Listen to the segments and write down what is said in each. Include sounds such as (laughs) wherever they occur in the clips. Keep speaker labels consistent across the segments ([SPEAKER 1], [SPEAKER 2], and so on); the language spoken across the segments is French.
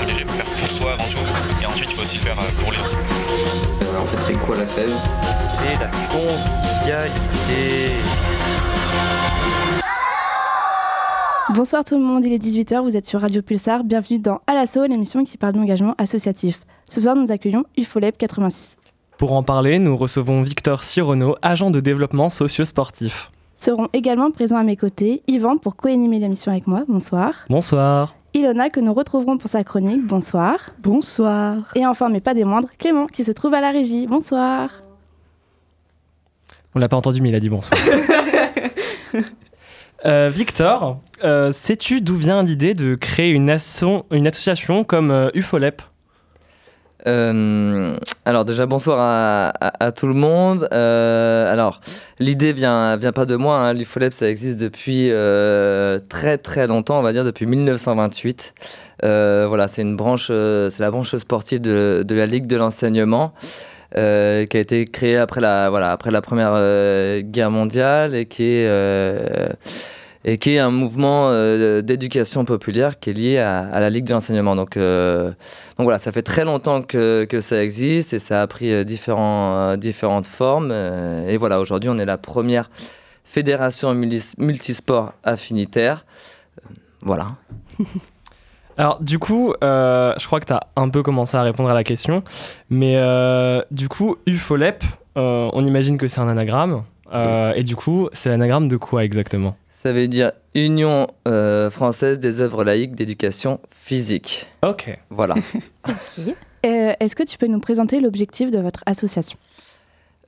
[SPEAKER 1] Il faut faire pour soi avant tout, et ensuite il faut aussi le faire euh, pour les autres.
[SPEAKER 2] en fait, c'est quoi la fève?
[SPEAKER 3] C'est la convivialité.
[SPEAKER 4] Bonsoir tout le monde, il est 18h, vous êtes sur Radio Pulsar, bienvenue dans À l'assaut, l'émission qui parle d'engagement associatif. Ce soir, nous accueillons UFOLEP 86.
[SPEAKER 5] Pour en parler, nous recevons Victor Sirono, agent de développement socio-sportif.
[SPEAKER 4] Seront également présents à mes côtés Yvan pour co-animer l'émission avec moi, bonsoir.
[SPEAKER 5] Bonsoir.
[SPEAKER 4] Ilona que nous retrouverons pour sa chronique, bonsoir.
[SPEAKER 6] Bonsoir.
[SPEAKER 4] Et enfin, mais pas des moindres, Clément qui se trouve à la régie, bonsoir.
[SPEAKER 5] On l'a pas entendu, mais il a dit bonsoir. (laughs) Euh, Victor, euh, sais-tu d'où vient l'idée de créer une, une association comme euh, UFOLEP?
[SPEAKER 2] Euh, alors déjà bonsoir à, tout le monde. Euh, alors l'idée vient vient pas de moi. Hein. Ça existe depuis euh, très très longtemps, on va dire depuis 1928. voilà, c'est une branche, c'est la branche sportive de, la Ligue de l'enseignement. qui a été créée après la, après la Première Guerre mondiale et qui est et qui est un mouvement euh, d'éducation populaire qui est lié à, la Ligue de l'enseignement. Donc, euh, donc voilà, ça fait très longtemps que, que, ça existe et ça a pris euh, différents, différentes formes. et voilà, aujourd'hui, on est la première fédération multisport affinitaire. voilà. (laughs)
[SPEAKER 5] Alors du coup, je crois que tu as un peu commencé à répondre à la question, mais du coup, UFOLEP, on imagine que c'est un anagramme, et du coup, c'est l'anagramme de quoi exactement?
[SPEAKER 2] Ça veut dire Union euh, française des œuvres laïques d'éducation physique.
[SPEAKER 5] Ok.
[SPEAKER 2] Voilà. (laughs)
[SPEAKER 4] Euh, est-ce que tu peux nous présenter l'objectif de votre association?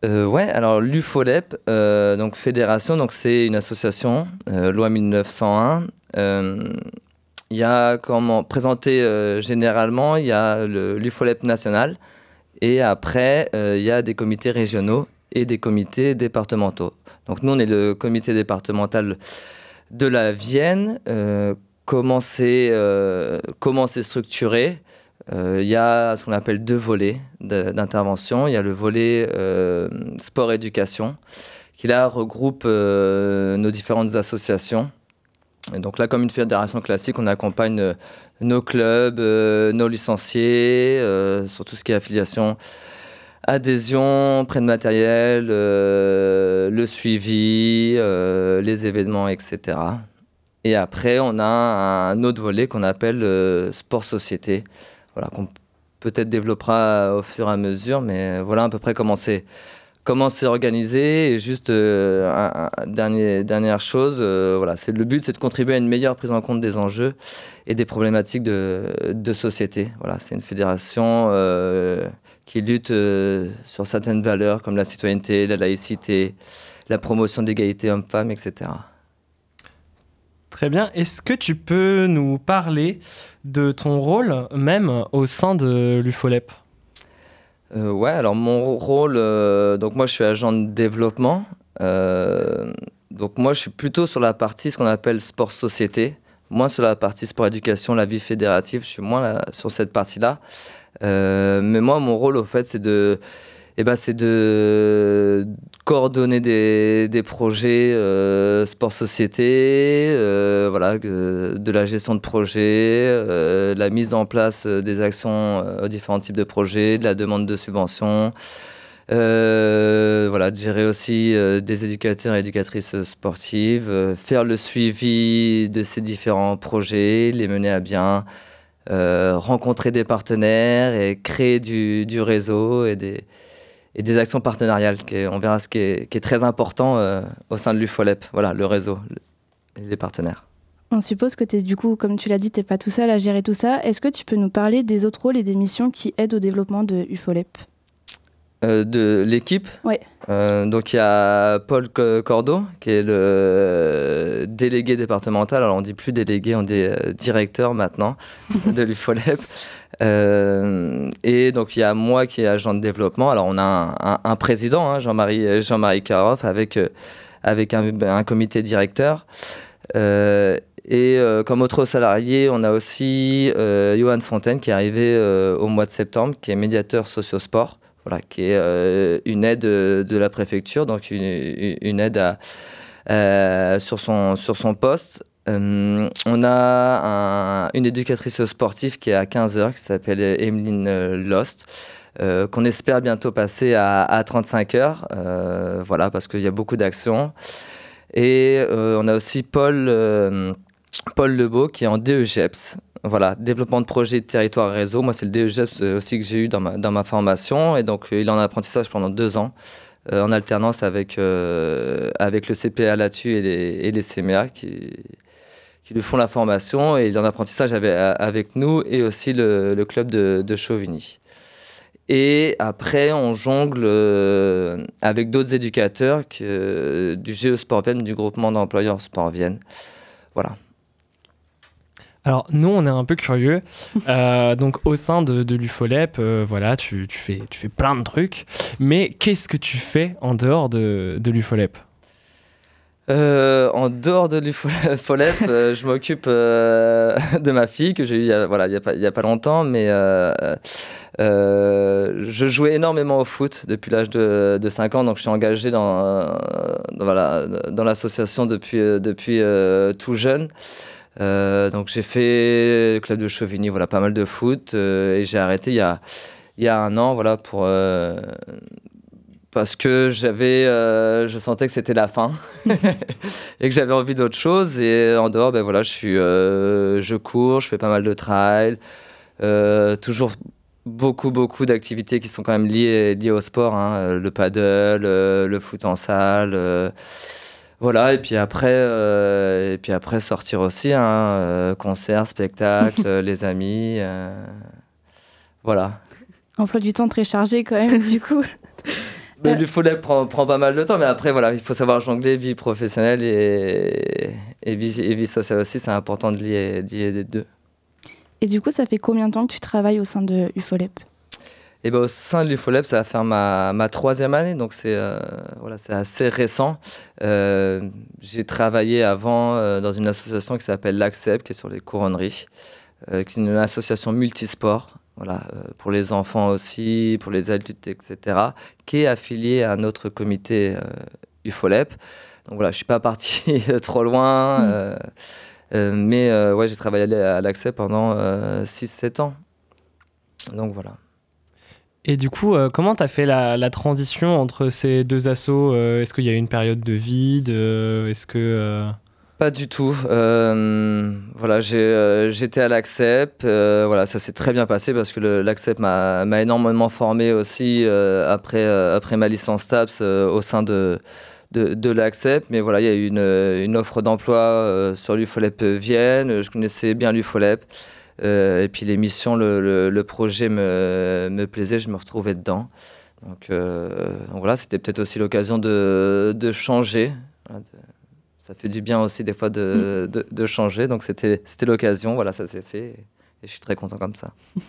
[SPEAKER 2] Euh, ouais, alors l'UFOLEP, euh, donc fédération, donc c'est une association, loi 1901. Il y a comment présenté généralement, il y a l'UFOLEP national et après il y a des comités régionaux et des comités départementaux. Donc nous, on est le comité départemental de la Vienne. Euh, comment c'est euh, structuré? Euh, Il y a ce qu'on appelle deux volets d'intervention. Il y a le volet sport-éducation qui là regroupe nos différentes associations. Donc là, comme une fédération classique, on accompagne nos clubs, nos licenciés sur tout ce qui est affiliation adhésion, prêt de matériel, euh, le suivi, euh, les événements, etc. Et après, on a un autre volet qu'on appelle euh, sport société, voilà, qu'on peut-être développera au fur et à mesure, mais voilà à peu près comment c'est comment c'est organisé. Et juste un, dernière chose, voilà, c'est le but, c'est de contribuer à une meilleure prise en compte des enjeux et des problématiques de, de société. Voilà, c'est une fédération qui luttent euh, sur certaines valeurs comme la citoyenneté, la laïcité, la promotion d'égalité homme-femme, etc.
[SPEAKER 5] Très bien. Est-ce que tu peux nous parler de ton rôle même au sein de l'UFOLEP?
[SPEAKER 2] Euh, Ouais, alors mon rôle, euh, donc moi je suis agent de développement. donc moi je suis plutôt sur la partie ce qu'on appelle sport-société, moins sur la partie sport-éducation, la vie fédérative, je suis moins là, sur cette partie-là. Euh, mais moi, mon rôle, au fait, c'est de, eh ben, c'est de coordonner des, projets euh, sport-société, euh, voilà, de la gestion de projets, la mise en place des actions aux différents types de projets, de la demande de subventions. voilà, de gérer aussi des éducateurs et éducatrices sportives, faire le suivi de ces différents projets, les mener à bien, euh, rencontrer des partenaires et créer du, réseau et des, actions partenariales. On verra ce qui est, qui est très important euh, au sein de l'UFOLEP, voilà, le réseau et les partenaires.
[SPEAKER 4] On suppose que tu es du coup, comme tu l'as dit, tu n'es pas tout seul à gérer tout ça. Est-ce que tu peux nous parler des autres rôles et des missions qui aident au développement de UFOLEP?
[SPEAKER 2] Euh, de l'équipe.
[SPEAKER 4] Oui.
[SPEAKER 2] Euh, donc il y a Paul Cordeau, qui est le délégué départemental. Alors on dit plus délégué, on dit euh, directeur maintenant (laughs) de l'UFOLEP. et donc il y a moi qui est agent de développement. Alors on a un, président, hein, Jean-Marie Jean-Marie Karoff, avec avec un, un comité directeur. et comme autre salarié, on a aussi Johan Fontaine qui est arrivé au mois de septembre, qui est médiateur socio-sport voilà, qui est euh, une aide de la préfecture, donc une, une aide euh, sur, son, sur son poste. Euh, on a une éducatrice sportive qui est à 15 heures, qui s'appelle Emeline Lost, qu'on espère bientôt passer à, à 35 heures, voilà, parce qu'il y a beaucoup d'actions. Et on a aussi Paul, Paul Lebeau qui est en DEGEPS, voilà, développement de projet de territoire réseau. Moi, c'est le DEGEPS aussi que j'ai eu dans ma, formation. Et donc, il est en apprentissage pendant deux ans, euh, en alternance avec, euh, avec le CPA là-dessus et les, et CMA qui, qui lui font la formation. Et il est en apprentissage avec, nous et aussi le, club de, Chauvigny. Et après, on jongle euh, avec d'autres éducateurs que, du Géosport Vienne, du groupement d'employeurs Sport Vienne. Voilà.
[SPEAKER 5] Alors nous, on est un peu curieux. (laughs) Euh, donc au sein de, de l'UFOLEP, euh, voilà, tu, tu, fais, tu fais plein de trucs. Mais qu'est-ce que tu fais en dehors de, de l'UFOLEP?
[SPEAKER 2] Euh, en dehors de l'UFOLEP, euh, (laughs) je m'occupe euh, de ma fille que j'ai eue il y a, voilà, y a, pas, y a pas longtemps, mais je jouais énormément au foot depuis l'âge de, de, 5 ans, donc je suis engagé dans, dans voilà, dans l'association depuis, depuis tout jeune. Euh, donc j'ai fait club de Chauvigny, voilà, pas mal de foot euh, et j'ai arrêté il y a, y a un an, voilà, pour euh, parce que j'avais, je sentais que c'était la fin (laughs) et que j'avais envie d'autre chose et en dehors, ben voilà, je suis, je cours, je fais pas mal de trail, toujours beaucoup beaucoup d'activités qui sont quand même liées liées au sport, hein, le paddle, le foot en salle. Voilà, et puis après, euh, et puis après sortir aussi, hein, euh, concert, spectacle, (laughs) les amis. Euh, voilà.
[SPEAKER 4] Emploi du temps très chargé quand même, du coup. (laughs)
[SPEAKER 2] Mais le follet prend, prend, pas mal de temps, mais après, voilà, il faut savoir jongler vie professionnelle et, et, vie, et vie, sociale aussi. C'est important de lier, de lier les deux.
[SPEAKER 4] Et du coup, ça fait combien de temps que tu travailles au sein de UFOLEP?
[SPEAKER 2] Et ben, au sein de l'UFOLEP, ça va faire ma, ma troisième année, donc c'est euh, voilà, assez récent. Euh, j'ai travaillé avant euh, dans une association qui s'appelle l'ACCEP, qui est sur les couronneries, qui est une association multisport, voilà, pour les enfants aussi, pour les adultes, etc., qui est affiliée à notre comité UFOLEP. Donc voilà, je ne suis pas parti (laughs) trop loin, mmh. mais ouais, j'ai travaillé à l'ACCEP pendant 6-7 ans. Donc voilà.
[SPEAKER 5] Et du coup, euh, comment tu as fait la, transition entre ces deux assauts euh, Est-ce qu'il y a eu une période de vide euh, Est-ce que
[SPEAKER 2] pas du tout. voilà, j'étais à l'ACCEP. voilà, ça s'est très bien passé parce que l'ACCEP m'a énormément formé aussi après, après ma licence TAPS au sein de, de, de l'ACCEP. Mais voilà, il y a eu une, une offre d'emploi sur l'UFOLEP Vienne. Je connaissais bien l'UFOLEP. Euh, et puis l'émission, le, le, projet me, me, plaisait, je me retrouvais dedans. Donc, euh, donc voilà, c'était peut-être aussi l'occasion de, de, changer. Ça fait du bien aussi des fois de, mm. de, de changer. Donc c'était l'occasion, voilà, ça s'est fait. Et je suis très content comme ça. (laughs)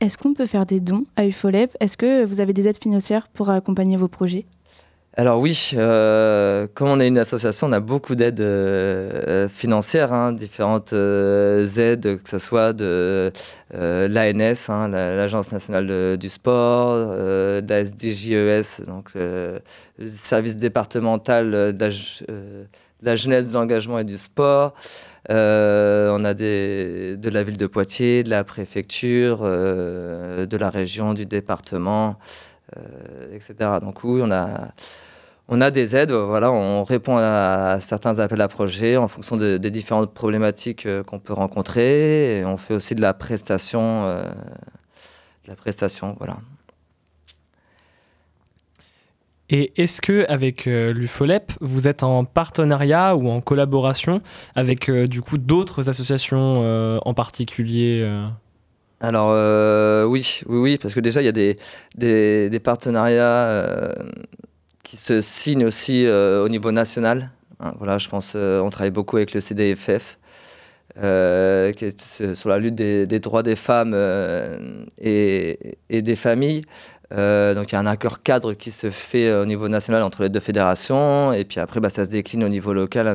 [SPEAKER 4] Est-ce qu'on peut faire des dons à UFOLEP Est-ce que vous avez des aides financières pour accompagner vos projets?
[SPEAKER 2] Alors oui, euh, comme on est une association, on a beaucoup d'aides euh, financières, hein, différentes euh, aides, que ce soit de l'ANS, hein, l'Agence nationale du sport, de la SDJES, donc le service départemental de la, jeunesse, de l'engagement et du sport. on a des, de la ville de Poitiers, de la préfecture, de la région, du département. Euh, etc. Donc oui, on a, on a des aides, voilà, on répond à, certains appels à projets en fonction de, des différentes problématiques euh, qu'on peut rencontrer. On fait aussi de la prestation, euh, de la prestation, voilà.
[SPEAKER 5] Et est-ce que avec l'UFOLEP, vous êtes en partenariat ou en collaboration avec du coup d'autres associations en particulier
[SPEAKER 2] alors euh, oui, oui, oui, parce que déjà il y a des, partenariats euh, qui se signent aussi euh, au niveau national. Hein, voilà, je pense, on travaille beaucoup avec le CDFF, qui est sur la lutte des, droits des femmes et, des familles. Euh, donc il y a un accord cadre qui se fait euh, au niveau national entre les deux fédérations et puis après bah, ça se décline au niveau local,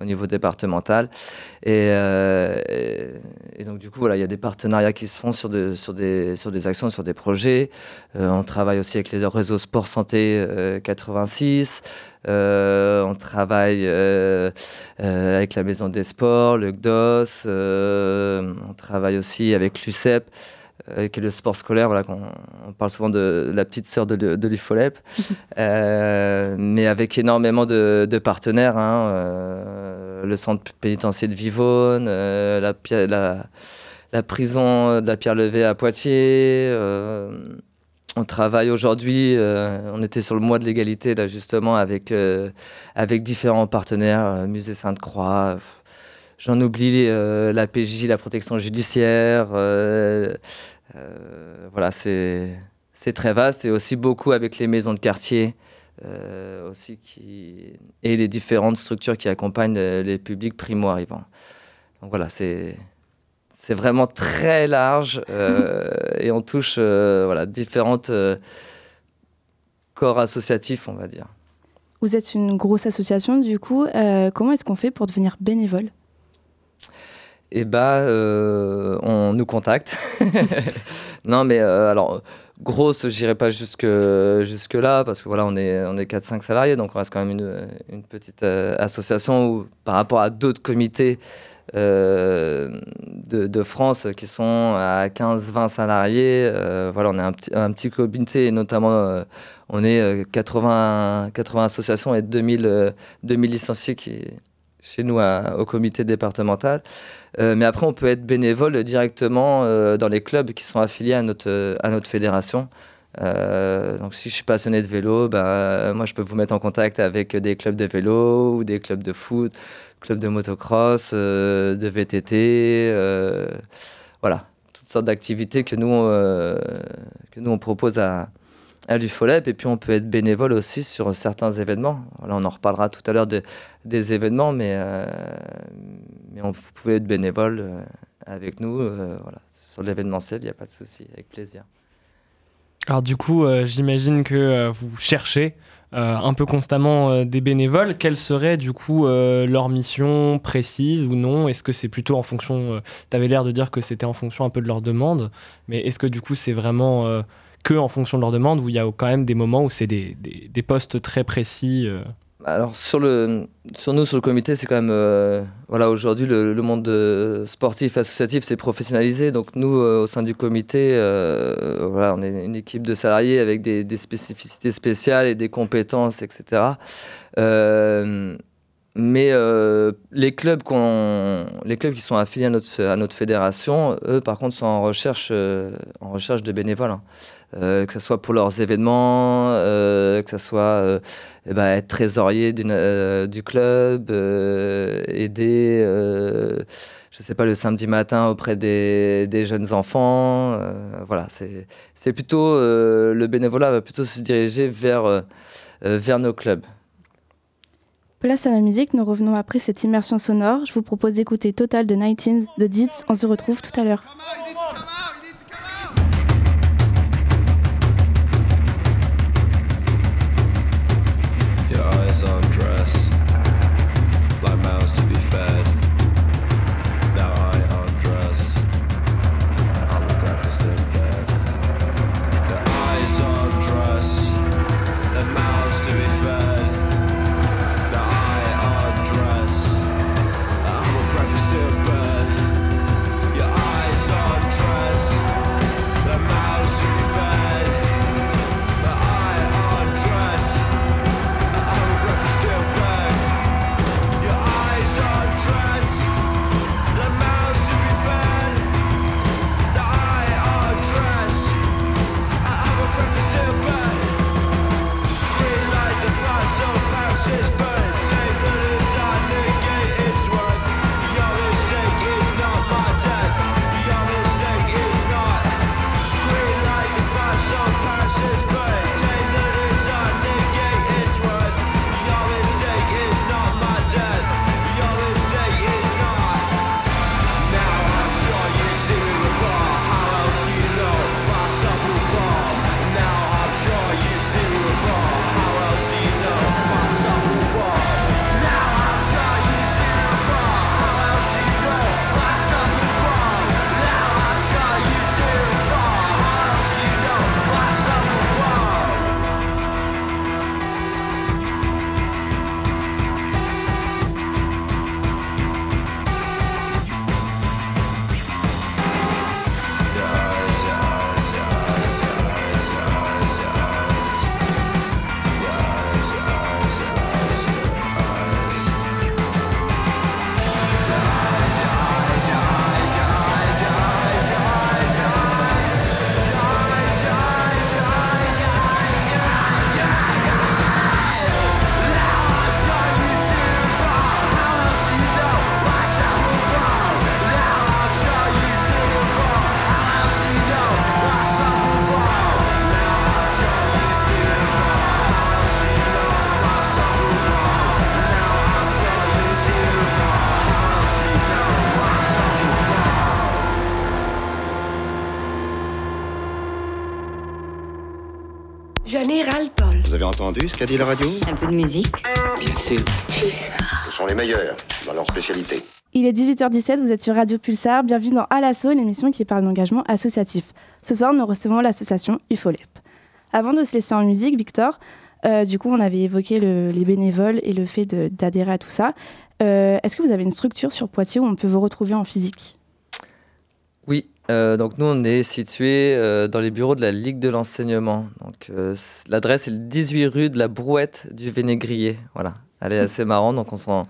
[SPEAKER 2] au niveau départemental. Et, euh, donc du coup voilà, il y a des partenariats qui se font sur des actions, sur des projets. on travaille aussi avec les réseaux Sport Santé 86. on travaille avec la Maison des Sports, le GDOS. on travaille aussi avec l'UCEP. Euh, qui est le sport scolaire. Voilà, on, parle souvent de la petite sœur de, de l'IFOLEP, (laughs) euh, mais avec énormément de, partenaires. Hein, euh, le centre pénitentiaire de Vivonne, la, la, la, prison de la Pierre Levée à Poitiers. on travaille aujourd'hui, on était sur le mois de l'égalité, là justement, avec, avec différents partenaires, Musée Sainte-Croix. J'en oublie la PJ, la protection judiciaire, euh, voilà, c'est très vaste et aussi beaucoup avec les maisons de quartier. Euh, aussi qui et les différentes structures qui accompagnent euh, les publics primo-arrivants. Donc voilà, c'est c'est vraiment très large (laughs) et on touche voilà différentes corps associatifs, on va dire.
[SPEAKER 4] Vous êtes une grosse association, du coup, comment est-ce qu'on fait pour devenir bénévole?
[SPEAKER 2] Eh bah, euh, on nous contacte. (laughs) non, mais euh, alors, grosse, j'irai pas jusque, jusque là, parce que voilà, on est, on est 4-5 salariés, donc on reste quand même une, une petite euh, association où, par rapport à d'autres comités de, de, France qui sont à 15-20 salariés, voilà, on est un petit, un petit comité, et notamment, on est 80, 80 associations et 2000, 2000 licenciés qui, chez nous au comité départemental. Euh, mais après, on peut être bénévole directement euh, dans les clubs qui sont affiliés à notre, à notre fédération. Euh, donc, si je suis passionné de vélo, bah, moi, je peux vous mettre en contact avec des clubs de vélo ou des clubs de foot, clubs de motocross, de VTT. voilà, toutes sortes d'activités que, nous, que nous, on propose à, à l'UFOLEP. Et puis, on peut être bénévole aussi sur certains événements. Là, on en reparlera tout à l'heure de, des événements, mais, euh, mais vous pouvez être bénévole euh, avec nous. Euh, voilà. Sur l'événementiel, il n'y a pas de souci, avec plaisir.
[SPEAKER 5] Alors, du coup, j'imagine que vous cherchez. un peu constamment des bénévoles. Quelle serait du coup leur mission précise ou non? Est-ce que c'est plutôt en fonction, tu avais l'air de dire que c'était en fonction un peu de leur demande, mais est-ce que du coup c'est vraiment que en fonction de leur demande, où il y a quand même des moments où c'est des, des, postes très précis euh.
[SPEAKER 2] alors sur, le, sur nous, sur le comité, c'est quand même... Euh, voilà, aujourd'hui, le, monde sportif associatif s'est professionnalisé. Donc nous, euh, au sein du comité, voilà, on est une équipe de salariés avec des, des spécificités spéciales et des compétences, etc. mais les, clubs les clubs qui sont affiliés à notre, fédération, eux, par contre, sont en recherche, recherche de bénévoles. Hein. Euh, que ce soit pour leurs événements, euh, que ce soit euh, eh ben, être trésorier du club, aider, je sais pas, le samedi matin auprès des, jeunes enfants. voilà, c'est plutôt, le bénévolat va plutôt se diriger vers nos clubs.
[SPEAKER 4] Place à la musique, nous revenons après cette immersion sonore. Je vous propose d'écouter Total de 19 de Dietz. On se retrouve tout à l'heure.
[SPEAKER 7] Entendu ce qu'a dit la radio
[SPEAKER 6] Un peu de musique
[SPEAKER 7] Bien sûr.
[SPEAKER 6] Pulsar.
[SPEAKER 7] Ce sont les meilleurs dans leur spécialité.
[SPEAKER 4] Il est 18h17, vous êtes sur Radio Pulsar. Bienvenue dans À l'assaut, l'émission qui parle d'engagement associatif. Ce soir, nous recevons l'association UFOLEP. Avant de se laisser en musique, Victor, euh, du coup, on avait évoqué le- les bénévoles et le fait d'adhérer à tout ça. Euh, Est-ce que vous avez une structure sur Poitiers où on peut vous retrouver en physique?
[SPEAKER 2] Oui, euh, donc nous on est situé euh, dans les bureaux de la Ligue de l'enseignement. Donc euh, l'adresse est le 18 rue de la Brouette du Vénégrier. Voilà, elle est assez marrante, donc on s'en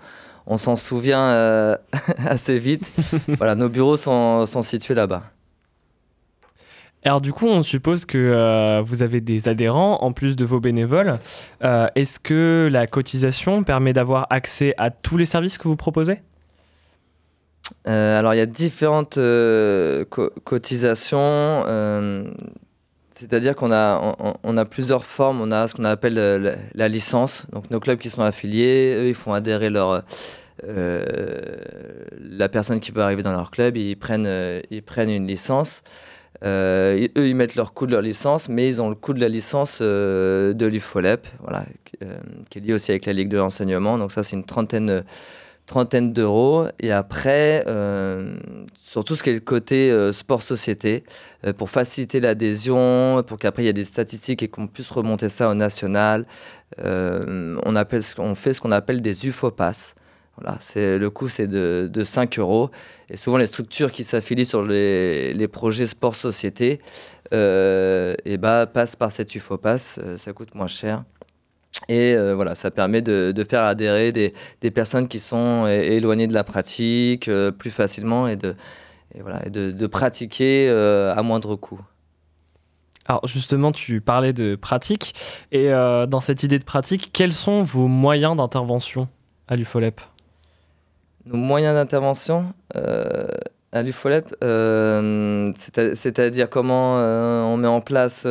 [SPEAKER 2] on s'en souvient (laughs) assez vite. (laughs) voilà, nos bureaux sont, sont situés là-bas.
[SPEAKER 5] Alors du coup, on suppose que euh, vous avez des adhérents en plus de vos bénévoles. Euh, Est-ce que la cotisation permet d'avoir accès à tous les services que vous proposez?
[SPEAKER 2] Euh, alors il y a différentes euh, co- cotisations. euh, c'est-à-dire qu'on a, plusieurs formes. On a ce qu'on appelle la, licence. Donc nos clubs qui sont affiliés, eux, ils font adhérer leur, la personne qui veut arriver dans leur club. Ils prennent, ils prennent une licence. Eux, ils mettent leur coût de leur licence, mais ils ont le coût de la licence de l'UFOLEP, voilà, qui est lié aussi avec la Ligue de l'enseignement. Donc ça, c'est une trentaine, trentaine d'euros. Et après, euh, sur tout ce qui est le côté euh, sport-société, euh, pour faciliter l'adhésion, pour qu'après il y ait des statistiques et qu'on puisse remonter ça au national, on, fait ce qu'on appelle des UFOPAS. Voilà, le coût, c'est de, de 5 euros. Et souvent, les structures qui s'affilient sur les, projets sport-société et bah, passent par cette UFOPAS. ça coûte moins cher. Et euh, voilà, ça permet de, de faire adhérer des, des personnes qui sont éloignées de la pratique euh, plus facilement et de, et voilà, et de, de pratiquer euh, à moindre coût.
[SPEAKER 5] Alors justement, tu parlais de pratique. Et dans cette idée de pratique, quels sont vos moyens d'intervention à l'UFOLEP?
[SPEAKER 2] Nos moyens d'intervention à l'UFOLEP, c'est-à- c'est-à-dire comment on met en place.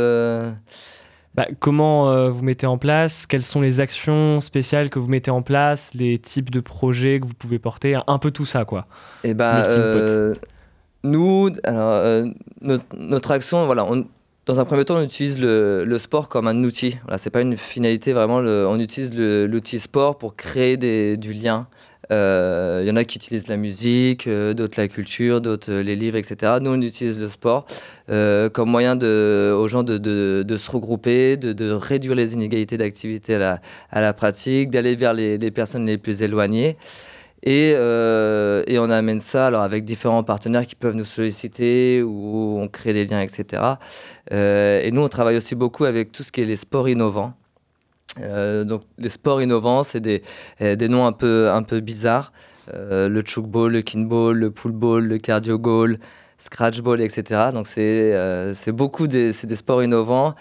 [SPEAKER 5] Bah, comment euh, vous mettez en place? Quelles sont les actions spéciales que vous mettez en place? Les types de projets que vous pouvez porter? Un peu tout ça, quoi.
[SPEAKER 2] Eh ben,
[SPEAKER 5] pot.
[SPEAKER 2] euh, nous, alors, euh, notre, notre action, voilà, on- dans un premier temps, on utilise le, le sport comme un outil. Voilà, c'est pas une finalité vraiment. le- on utilise l'outil sport pour créer des, du lien. Euh, Il y en a qui utilisent la musique, euh, d'autres la culture, d'autres euh, les livres, etc. Nous, on utilise le sport euh, comme moyen aux gens de, se regrouper, de, réduire les inégalités d'activité à la, pratique, d'aller vers les, personnes les plus éloignées. Et, euh, on amène ça alors avec différents partenaires qui peuvent nous solliciter ou on crée des liens, etc. Euh, et nous, on travaille aussi beaucoup avec tout ce qui est les sports innovants. Euh, donc, les sports innovants, c'est des, euh, des noms un peu, un peu bizarres. Euh, le chukball, le kinball, le poolball, le cardio goal, scratch ball, etc. Donc, c'est euh, beaucoup des, des sports innovants.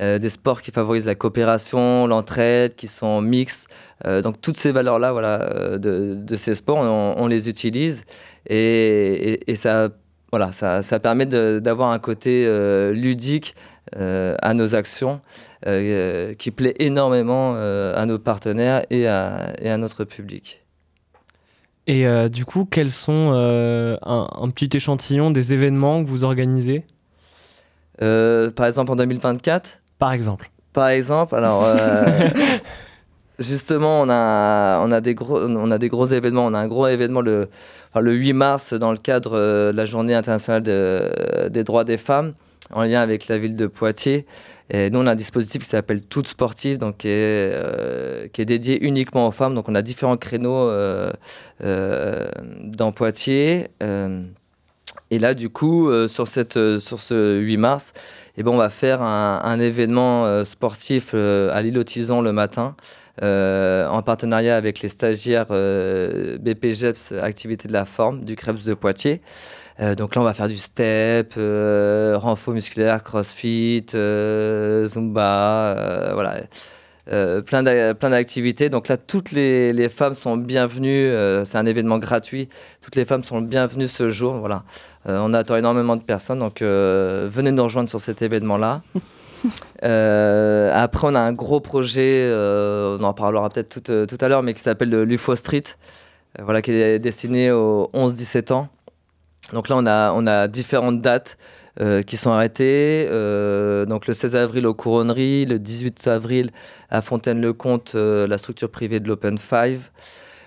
[SPEAKER 2] euh, des sports qui favorisent la coopération, l'entraide, qui sont mixtes. Donc toutes ces valeurs-là voilà, de, ces sports, on, les utilise et, ça, voilà, ça, ça permet d'avoir un côté ludique à nos actions euh, qui plaît énormément euh, à nos partenaires et à, et à notre public.
[SPEAKER 5] Et euh, du coup, quels sont euh, un, un petit échantillon des événements que vous organisez?
[SPEAKER 2] Euh, par exemple en 2024
[SPEAKER 5] Par exemple.
[SPEAKER 2] Par exemple, alors euh, (laughs) justement, on a, on, a des gros, on a des gros événements. On a un gros événement le, enfin, le 8 mars dans le cadre euh, de la Journée internationale de- des droits des femmes en lien avec la ville de Poitiers. Et nous, on a un dispositif qui s'appelle Toutes Sportives, donc qui est, euh, qui est dédié uniquement aux femmes. Donc, on a différents créneaux euh, euh, dans Poitiers. Et là, du coup, sur, cette, sur ce 8 mars, eh ben, on va faire un, événement sportif à l'île aux Tisons le matin, en partenariat avec les stagiaires euh, BPGEPS Activité de la Forme du CREPS de Poitiers. Euh, donc là, on va faire du step, euh, renfort musculaire, crossfit, euh, zumba, euh, voilà. Plein d'a- plein d'activités. Donc là, toutes les, les femmes sont bienvenues. c'est un événement gratuit. Toutes les femmes sont bienvenues ce jour. Voilà. On attend énormément de personnes. Donc venez nous rejoindre sur cet événement-là. (laughs) Euh, après, on a un gros projet, euh, on en parlera peut-être tout, tout à l'heure, mais qui s'appelle le l'UFO Street, euh, voilà, qui est destiné aux 11-17 ans. Donc là, on a, différentes dates euh, qui sont arrêtés. Euh, donc le 16 avril aux Couronneries, le 18 avril à Fontaine-le-Comte, euh, la structure privée de l'Open Five.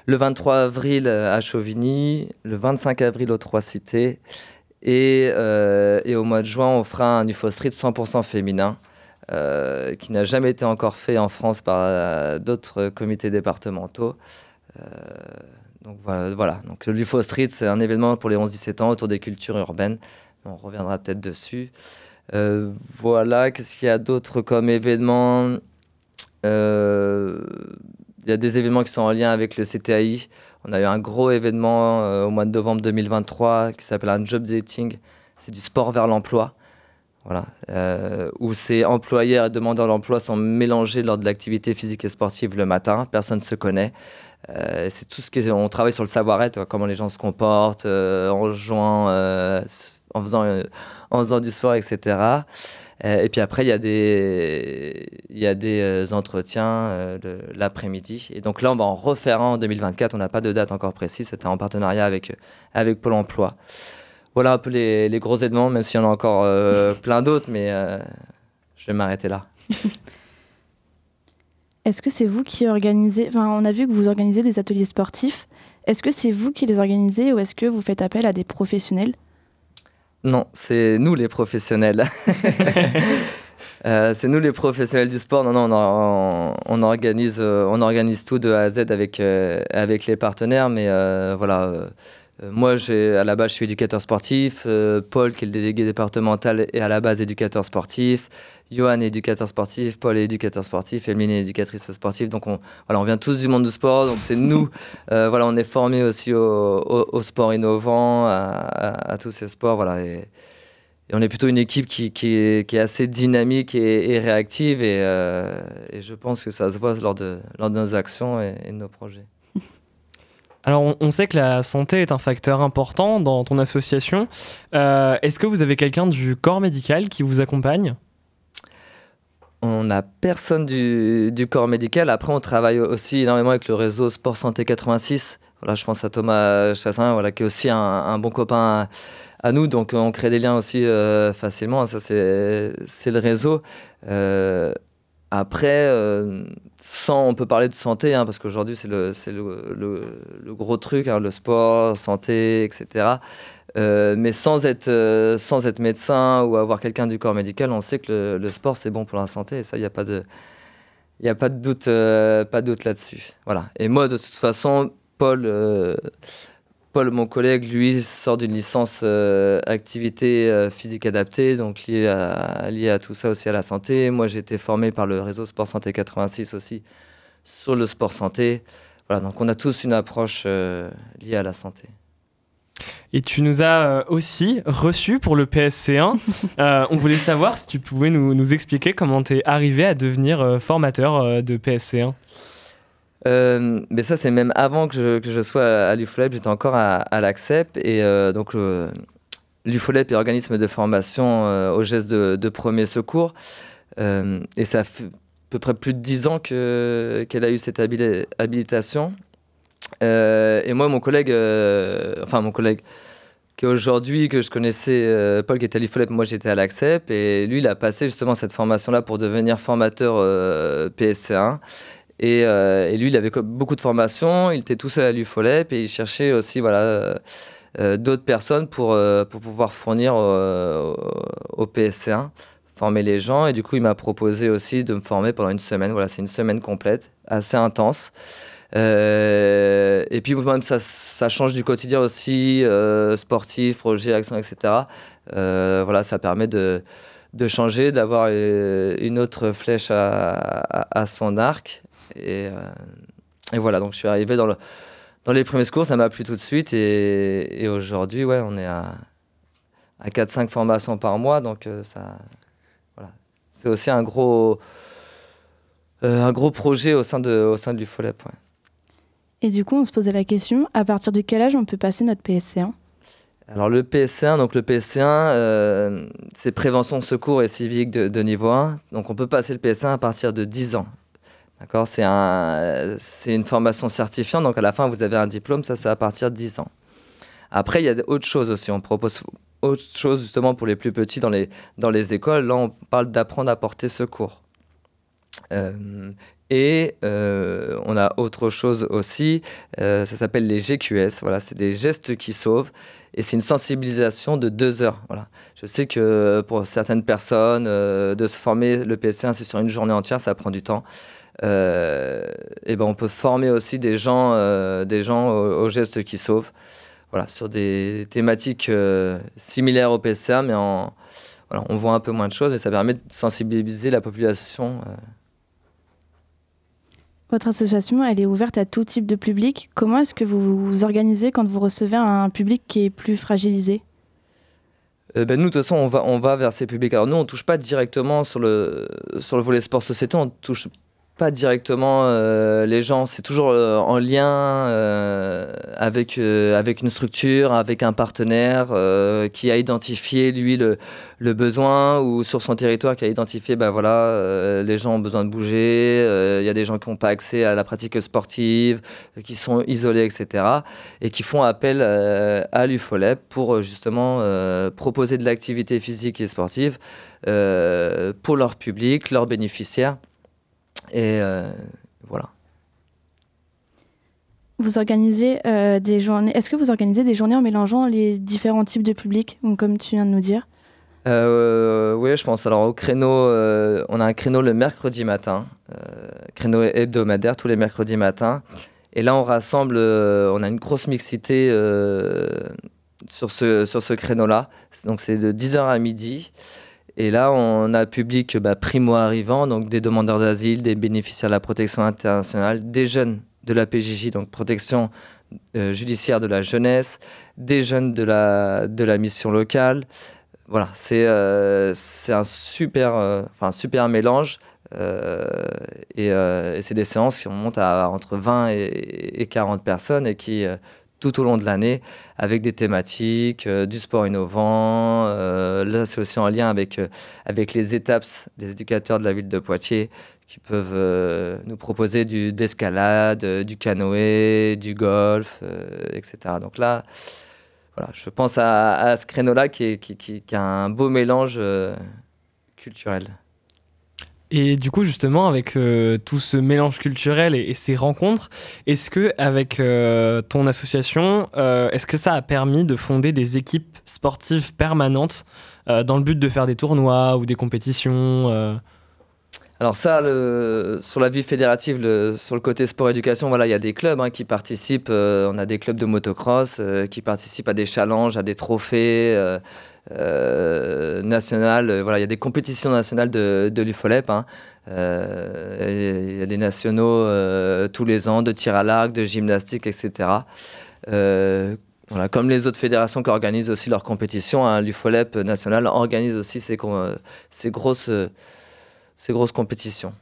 [SPEAKER 2] Le 23 avril à Chauvigny, le 25 avril aux Trois Cités. Et, et au mois de juin, on fera un UFO Street 100% féminin, qui n'a jamais été encore fait en France par d'autres comités départementaux. Donc voilà. Donc l'UFO Street, c'est un événement pour les 11-17 ans autour des cultures urbaines. On reviendra peut-être dessus. Euh, voilà, qu'est-ce qu'il y a d'autre comme événement? Euh, Il y a des événements qui sont en lien avec le CTAI. On a eu un gros événement euh, au mois de novembre 2023 qui s'appelle un job dating. C'est du sport vers l'emploi. Voilà, où ces employeurs et demandeurs d'emploi sont mélangés lors de l'activité physique et sportive le matin. Personne ne se connaît. Euh, c'est tout ce qui est- on travaille sur le savoir-être, comment les gens se comportent, euh, en jouant, euh, en faisant, en faisant du sport, etc. Et puis après, il y a des, il y a des entretiens l'après-midi. Et donc là, on va en refaire en 2024. On n'a pas de date encore précise. C'était en partenariat avec, avec Pôle emploi. Voilà un peu les, les gros événements, même s'il y en a encore plein d'autres, mais je vais m'arrêter là. (laughs)
[SPEAKER 4] Est-ce que c'est vous qui organisez Enfin, on a vu que vous organisez des ateliers sportifs. Est-ce que c'est vous qui les organisez ou est-ce que vous faites appel à des professionnels?
[SPEAKER 2] Non, c'est nous les professionnels. (laughs) Euh, c'est nous les professionnels du sport. Non, non, on, organise, euh, on organise tout de A à Z avec, euh, avec les partenaires. Mais euh, voilà, moi, j'ai, à la base, je suis éducateur sportif. Euh, Paul, qui est le délégué départemental, est à la base éducateur sportif. Johan est éducateur sportif. Paul est éducateur sportif. Emeline est éducatrice sportive. Donc, on, voilà, on vient tous du monde du sport. Donc, c'est nous. (laughs) Euh, voilà, on est formés aussi au, au, au sport innovant, à, à- à tous ces sports. Voilà, et, et on est plutôt une équipe qui, qui, est, qui est assez dynamique et, et réactive. Et, euh, et je pense que ça se voit lors de, lors de nos actions et, et de nos projets.
[SPEAKER 5] Alors, on, sait que la santé est un facteur important dans ton association. Euh, Est-ce que vous avez quelqu'un du corps médical qui vous accompagne?
[SPEAKER 2] On n'a personne du, corps médical. Après, on travaille aussi énormément avec le réseau Sport Santé 86. Voilà, je pense à Thomas Chassin, voilà, qui est aussi un, bon copain à, nous. Donc, on crée des liens aussi euh, facilement. Ça, c'est le réseau. Euh, après, sans, on peut parler de santé, hein, parce qu'aujourd'hui, c'est le, le, le, le gros truc, hein, le sport, santé, etc. Euh, mais sans être, euh, sans être médecin ou avoir quelqu'un du corps médical, on sait que le, le sport, c'est bon pour la santé. Et ça, il n'y a pas de, il a pas de doute, euh, doute là-dessus. Voilà. Et moi, de toute façon, Paul, Paul, mon collègue, lui, sort d'une licence euh, activité euh, physique adaptée, donc lié à, tout ça aussi à la santé. Moi, j'ai été formé par le réseau Sport Santé 86 aussi sur le sport santé. Voilà, donc on a tous une approche euh, liée à la santé.
[SPEAKER 5] Et tu nous as aussi reçus pour le PSC1. (laughs) Euh, on voulait savoir si tu pouvais nous, nous expliquer comment tu es arrivé à devenir formateur de PSC1.
[SPEAKER 2] Euh, mais ça, c'est même avant que je, sois à l'UFOLEP, j'étais encore à, à l'ACCEP. Et euh, donc, euh, l'UFOLEP est organisme de formation euh, aux gestes de, de premier secours. Et ça fait à peu près plus de 10 ans que- qu'elle a eu cette habili- habilitation. Et moi, mon collègue, enfin mon collègue, qui aujourd'hui, que je connaissais, Paul qui était à l'IFOLEP, moi j'étais à l'ACCEP, et lui il a passé justement cette formation-là pour devenir formateur euh, PSC1. Et, euh, et lui, il avait co- beaucoup de formations, il était tout seul à l'UFOLEP et il cherchait aussi voilà, euh, euh, d'autres personnes pour, pour pouvoir fournir au, au PSC1, former les gens. Et du coup, il m'a proposé aussi de me former pendant une semaine. Voilà, c'est une semaine complète, assez intense. Et puis même ça, change du quotidien aussi, sportif, projet, action, etc. Voilà, ça permet de, de changer, d'avoir une autre flèche à son arc. Et, euh, et voilà, donc je suis arrivé dans, le, dans les premiers secours, ça m'a plu tout de suite. Et, et aujourd'hui, ouais, on est à, à 4-5 formations par mois, donc euh, ça, voilà. C'est aussi un gros, euh, un gros projet au sein de, au sein de l'UFOLEP. Ouais.
[SPEAKER 4] Et du coup, on se posait la question, à partir de quel âge on peut passer notre PSC1
[SPEAKER 2] Alors le PSC1, donc le PSC1, euh, c'est prévention, secours et civique de, de niveau 1. Donc on peut passer le PSC1 à partir de 10 ans. D'accord C'est un, c'est une formation certifiante, donc à la fin vous avez un diplôme, ça c'est à partir de 10 ans. Après, il y a autre chose aussi. On propose autre chose justement pour les plus petits dans les, dans les écoles. Là, on parle d'apprendre à porter secours. Euh, et euh, on a autre chose aussi, euh, ça s'appelle les GQS. Voilà, c'est des gestes qui sauvent et c'est une sensibilisation de deux heures. Voilà. Je sais que pour certaines personnes, de se former le PSC1, c'est sur une journée entière, ça prend du temps. Et ben on peut former aussi des gens, des gens aux, gestes qui sauvent. Voilà, sur des thématiques similaires au PSA, mais en, voilà, on voit un peu moins de choses et ça permet de sensibiliser la population.
[SPEAKER 4] Votre association, elle est ouverte à tout type de public. Comment est-ce que vous vous organisez quand vous recevez un public qui est plus fragilisé?
[SPEAKER 2] Euh, ben nous, de toute façon, on va, on va vers ces publics. Alors nous, on ne touche pas directement sur le, sur le volet sport société, on touche pas directement euh, les gens, c'est toujours euh, en lien euh, avec, avec une structure, avec un partenaire qui a identifié lui le, besoin ou sur son territoire qui a identifié ben voilà les gens ont besoin de bouger, il y a des gens qui n'ont pas accès à la pratique sportive, qui sont isolés etc. et qui font appel à l'UFOLEP pour justement proposer de l'activité physique et sportive pour leur public, leurs bénéficiaires. Et euh, voilà.
[SPEAKER 4] Vous organisez euh, des journées. Est-ce que vous organisez des journées en mélangeant les différents types de publics, comme tu viens de nous dire?
[SPEAKER 2] Euh, Oui, je pense. Alors au créneau, on a un créneau le mercredi matin, créneau hebdomadaire tous les mercredis matins. Et là, on rassemble, on a une grosse mixité sur ce, sur ce créneau-là. Donc c'est de 10h à midi. Et là, on a public bah, primo-arrivant, donc des demandeurs d'asile, des bénéficiaires de la protection internationale, des jeunes de la PJJ, donc protection euh, judiciaire de la jeunesse, des jeunes de la, de la mission locale. Voilà, c'est euh, un super, euh, super mélange. et, c'est des séances qui montent à entre 20 et, et 40 personnes et qui tout au long de l'année avec des thématiques, euh, du sport innovant. Euh, là, c'est aussi en lien avec, euh, avec les étapes des éducateurs de la ville de Poitiers qui peuvent nous proposer du, d'escalade, du canoë, du golf, etc. Donc là, voilà, je pense à, à ce créneau-là qui, qui, qui, qui, a un beau mélange culturel.
[SPEAKER 5] Et du coup, justement, avec euh, tout ce mélange culturel et, ces rencontres, est-ce que avec euh, ton association, euh, est-ce que ça a permis de fonder des équipes sportives permanentes dans le but de faire des tournois ou des compétitions
[SPEAKER 2] alors ça, sur la vie fédérative, sur le côté sport-éducation, voilà, il y a des clubs hein, qui participent. on a des clubs de motocross qui participent à des challenges, à des trophées. Euh. Euh, voilà, il y a des compétitions nationales de, de l'UFOLEP. Hein. Euh, il y a des nationaux tous les ans de tir à l'arc, de gymnastique, etc. Voilà, comme les autres fédérations qui organisent aussi leurs compétitions, hein, l'UFOLEP national organise aussi ces, grosses, ces grosses compétitions.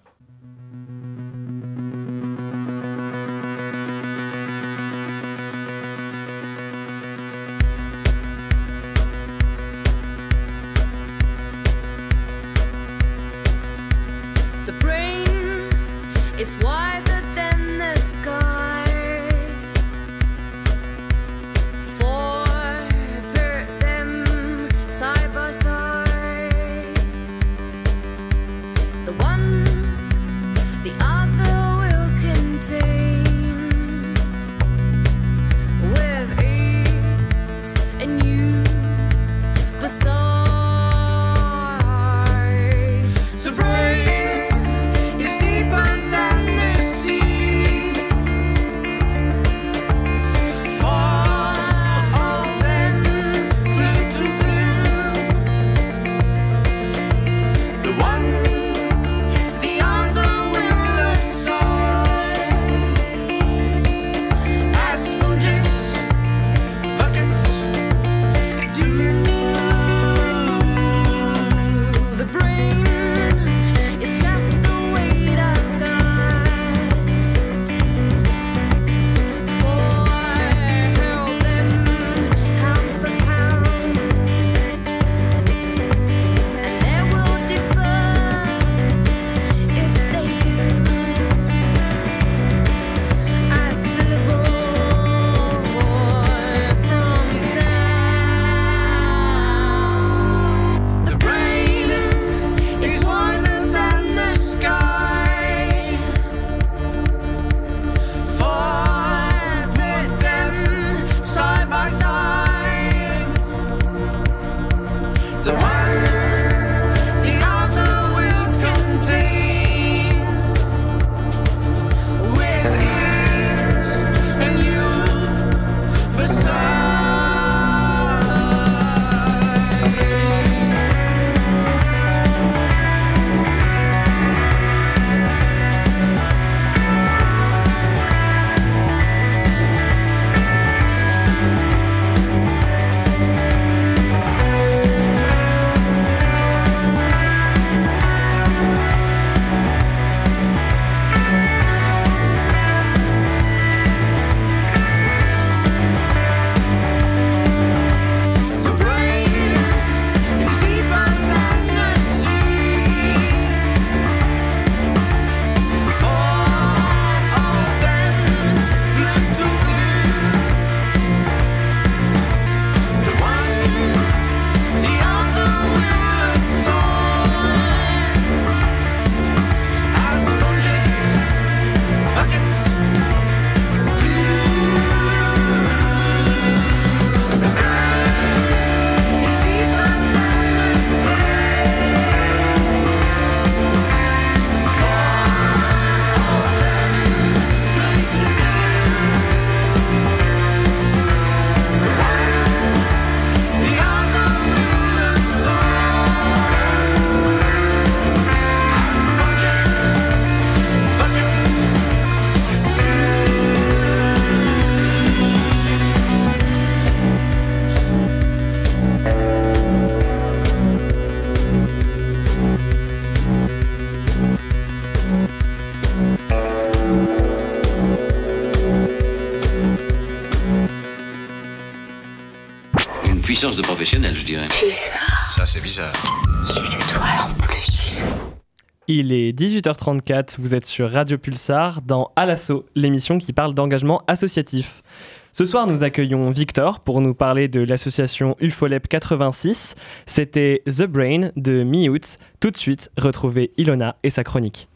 [SPEAKER 5] Il est 18h34. vous êtes sur Radio Pulsar dans Alasso, l'émission qui parle d'engagement associatif. Ce soir, nous accueillons Victor pour nous parler de l'association UFOLEP 86. C'était The Brain de Miout. Tout de suite, retrouvez Ilona et sa chronique.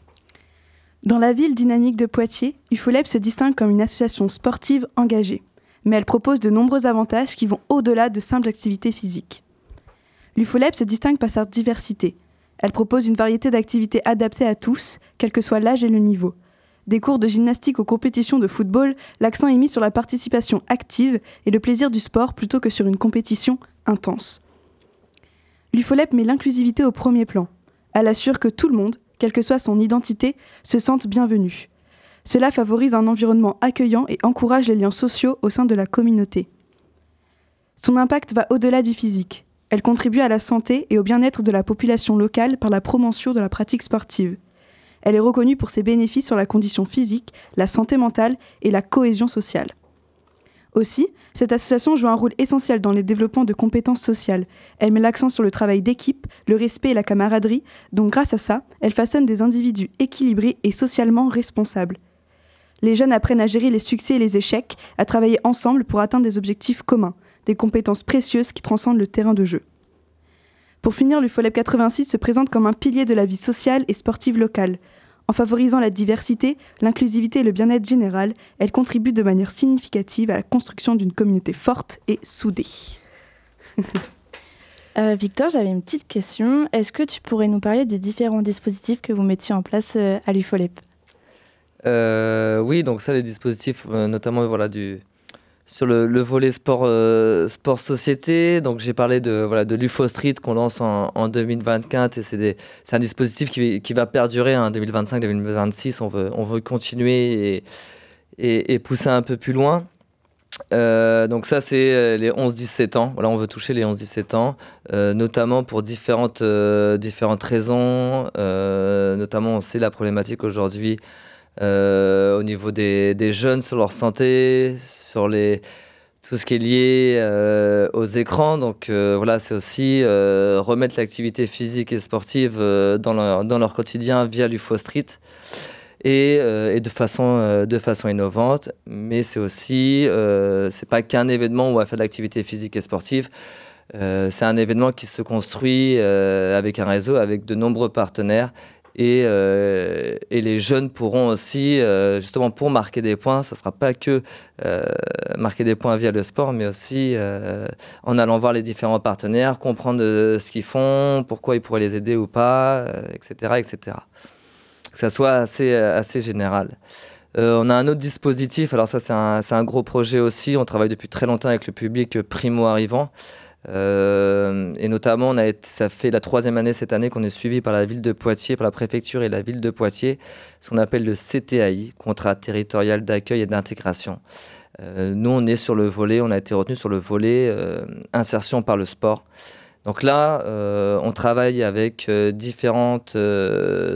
[SPEAKER 8] Dans la ville dynamique de Poitiers, UFOLEP se distingue comme une association sportive engagée. Mais elle propose de nombreux avantages qui vont au-delà de simples activités physiques. L'UFOLEP se distingue par sa diversité. Elle propose une variété d'activités adaptées à tous, quel que soit l'âge et le niveau. Des cours de gymnastique aux compétitions de football, l'accent est mis sur la participation active et le plaisir du sport plutôt que sur une compétition intense. L'UFOLEP met l'inclusivité au premier plan. Elle assure que tout le monde, quelle que soit son identité, se sente bienvenu. Cela favorise un environnement accueillant et encourage les liens sociaux au sein de la communauté. Son impact va au-delà du physique. Elle contribue à la santé et au bien-être de la population locale par la promotion de la pratique sportive. Elle est reconnue pour ses bénéfices sur la condition physique, la santé mentale et la cohésion sociale. Aussi, cette association joue un rôle essentiel dans le développement de compétences sociales. Elle met l'accent sur le travail d'équipe, le respect et la camaraderie, donc grâce à ça, elle façonne des individus équilibrés et socialement responsables. Les jeunes apprennent à gérer les succès et les échecs, à travailler ensemble pour atteindre des objectifs communs, des compétences précieuses qui transcendent le terrain de jeu. Pour finir, l'UFOLEP 86 se présente comme un pilier de la vie sociale et sportive locale. En favorisant la diversité, l'inclusivité et le bien-être général, elle contribue de manière significative à la construction d'une communauté forte et soudée. (laughs)
[SPEAKER 4] Euh, Victor, j'avais une petite question. Est-ce que tu pourrais nous parler des différents dispositifs que vous mettiez en place euh, à l'UFOLEP?
[SPEAKER 2] Euh, oui, donc ça, les dispositifs, euh, notamment voilà, du, sur le, le volet sport, euh, sport société. Donc j'ai parlé de, voilà, de l'UFO Street qu'on lance en, en 2024 et c'est un dispositif qui, qui va perdurer en 2025-2026. On veut, on veut continuer et, et, pousser un peu plus loin. Euh, donc ça c'est euh, les 11-17 ans. Voilà, on veut toucher les 11-17 ans, notamment pour différentes, différentes raisons. Notamment on sait la problématique aujourd'hui au niveau des, des jeunes sur leur santé, sur les, tout ce qui est lié euh, aux écrans. Donc euh, voilà, c'est aussi euh, remettre l'activité physique et sportive euh, dans, leur, dans leur quotidien via l'UFO Street. Et, euh, et de, façon, euh, de façon innovante, mais c'est aussi, euh, c'est pas qu'un événement où on va faire de l'activité physique et sportive, euh, c'est un événement qui se construit euh, avec un réseau, avec de nombreux partenaires. Et, euh, et les jeunes pourront aussi, euh, justement pour marquer des points, ça ne sera pas que euh, marquer des points via le sport, mais aussi en allant voir les différents partenaires, comprendre ce qu'ils font, pourquoi ils pourraient les aider ou pas, etc., etc. Que ça soit assez, assez général. On a un autre dispositif, alors ça c'est un, un gros projet aussi, on travaille depuis très longtemps avec le public primo-arrivant. Euh, et notamment, ça fait la troisième année cette année qu'on est suivi par la ville de Poitiers, par la préfecture et la ville de Poitiers, ce qu'on appelle le CTAI, contrat territorial d'accueil et d'intégration. Euh, nous, on est sur le volet, on a été retenu sur le volet euh, insertion par le sport. Donc là, on travaille avec différentes